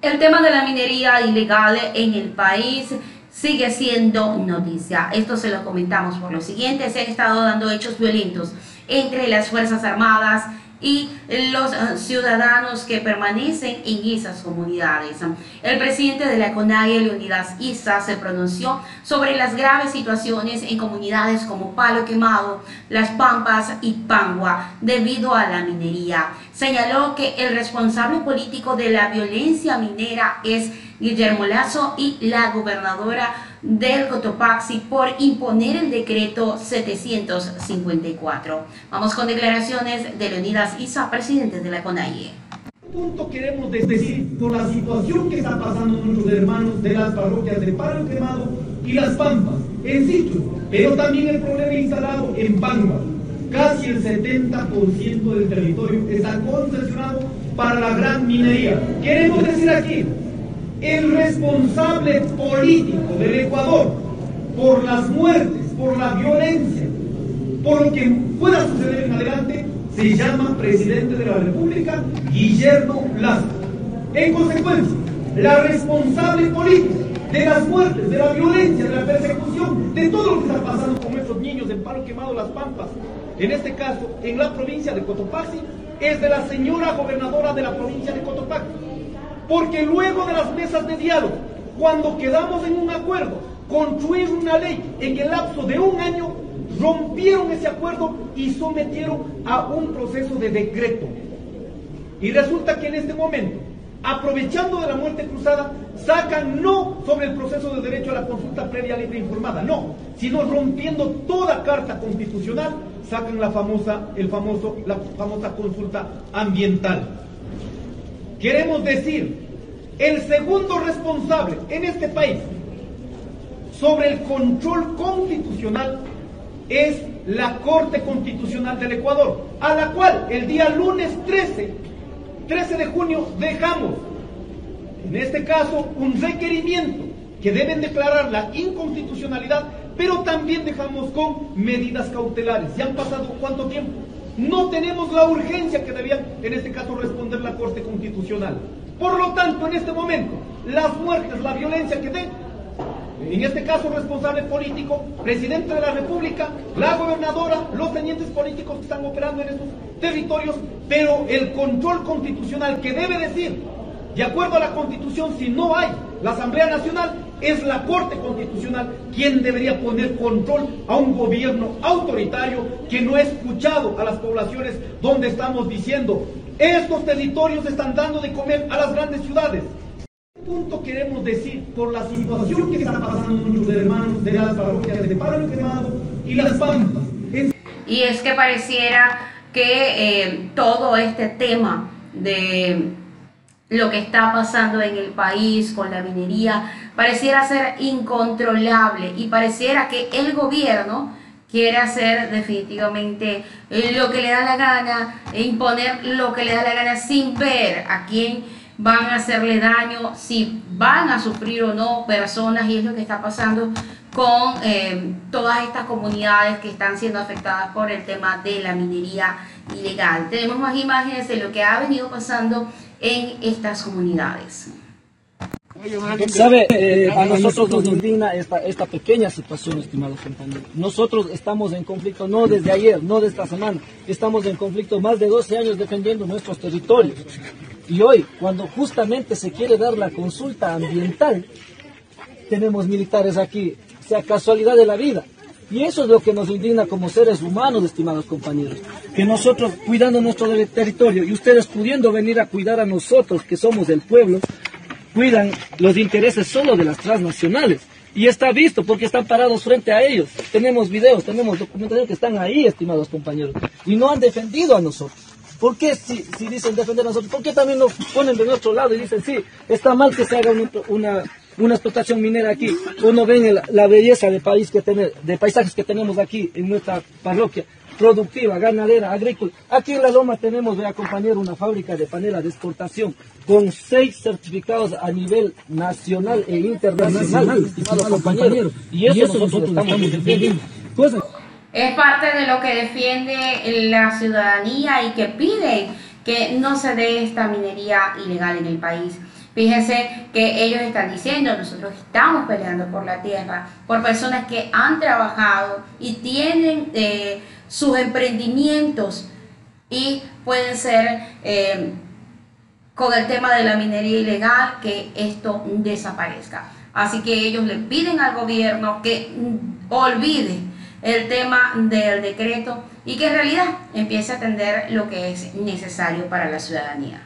El tema de la minería ilegal en el país sigue siendo noticia. Esto se lo comentamos por lo siguiente. Se han estado dando hechos violentos entre las Fuerzas Armadas y los eh, ciudadanos que permanecen en esas comunidades. El presidente de la CONAIE, Leonidas Isa, se pronunció sobre las graves situaciones en comunidades como Palo Quemado, Las Pampas y Pangua debido a la minería. Señaló que el responsable político de la violencia minera es Guillermo Lazo y la gobernadora del Cotopaxi por imponer el decreto 754. Vamos con declaraciones de Leonidas Isa, presidente de la CONAIE. punto queremos decir por la situación que está pasando nuestros hermanos de las parroquias de Palo Quemado y Las Pampas, en sitio, pero también el problema instalado en Pangua. Casi el 70% del territorio está concesionado para la gran minería. Queremos decir aquí, el responsable político del Ecuador por las muertes, por la violencia, por lo que pueda suceder en adelante, se llama presidente de la República, Guillermo Lazo. En consecuencia, la responsable política de las muertes, de la violencia, de la persecución, de todo lo que está pasando con esos niños en palo quemado Las Pampas, en este caso en la provincia de Cotopaxi, es de la señora gobernadora de la provincia de Cotopaxi porque luego de las mesas de diálogo, cuando quedamos en un acuerdo, construir una ley en el lapso de un año, rompieron ese acuerdo y sometieron a un proceso de decreto. Y resulta que en este momento, aprovechando de la muerte cruzada, sacan no sobre el proceso de derecho a la consulta previa libre e informada, no, sino rompiendo toda carta constitucional, sacan la famosa, el famoso, la famosa consulta ambiental. Queremos decir, el segundo responsable en este país sobre el control constitucional es la Corte Constitucional del Ecuador, a la cual el día lunes 13, 13 de junio dejamos, en este caso, un requerimiento que deben declarar la inconstitucionalidad, pero también dejamos con medidas cautelares. ¿Ya han pasado cuánto tiempo? No tenemos la urgencia que debían, en este caso, responder la Corte Constitucional. Por lo tanto, en este momento, las muertes, la violencia que den, en este caso responsable político, presidente de la República, la gobernadora, los tenientes políticos que están operando en estos territorios, pero el control constitucional que debe decir, de acuerdo a la Constitución, si no hay la Asamblea Nacional, es la Corte Constitucional quien debería poner control a un gobierno autoritario que no ha escuchado a las poblaciones donde estamos diciendo, estos territorios están dando de comer a las grandes ciudades. punto queremos decir por la situación que está pasando nuestros hermanos de las parroquias de Palo Quemado y Las Pampas? Y es que pareciera que eh, todo este tema de lo que está pasando en el país con la minería pareciera ser incontrolable y pareciera que el gobierno quiere hacer definitivamente lo que le da la gana e imponer lo que le da la gana sin ver a quién van a hacerle daño, si van a sufrir o no personas y es lo que está pasando con eh, todas estas comunidades que están siendo afectadas por el tema de la minería ilegal. Tenemos más imágenes de lo que ha venido pasando en estas comunidades. Sabe, eh, a nosotros nos indigna esta, esta pequeña situación, estimados compañeros. Nosotros estamos en conflicto no desde ayer, no de esta semana. Estamos en conflicto más de 12 años defendiendo nuestros territorios. Y hoy, cuando justamente se quiere dar la consulta ambiental, tenemos militares aquí, sea casualidad de la vida. Y eso es lo que nos indigna como seres humanos, estimados compañeros. Que nosotros, cuidando nuestro territorio y ustedes pudiendo venir a cuidar a nosotros, que somos del pueblo, cuidan los intereses solo de las transnacionales. Y está visto porque están parados frente a ellos. Tenemos videos, tenemos documentación que están ahí, estimados compañeros. Y no han defendido a nosotros. ¿Por qué si, dicen defender a nosotros? ¿Por qué también nos ponen de nuestro lado y dicen, sí, está mal que se haga una explotación minera aquí? Uno ve la, belleza de, país que de paisajes que tenemos aquí en nuestra parroquia productiva, ganadera, agrícola. Aquí en La Loma tenemos, vea compañero, una fábrica de panela de exportación con seis certificados a nivel nacional e internacional, estimado compañero. Y eso, nosotros estamos defendiendo. Es parte de lo que defiende la ciudadanía y que pide que no se dé esta minería ilegal en el país. Fíjense que ellos están diciendo, nosotros estamos peleando por la tierra, por personas que han trabajado y tienen eh, sus emprendimientos y pueden ser eh, con el tema de la minería ilegal que esto desaparezca. Así que ellos le piden al gobierno que olvide el tema del decreto y que en realidad empiece a atender lo que es necesario para la ciudadanía.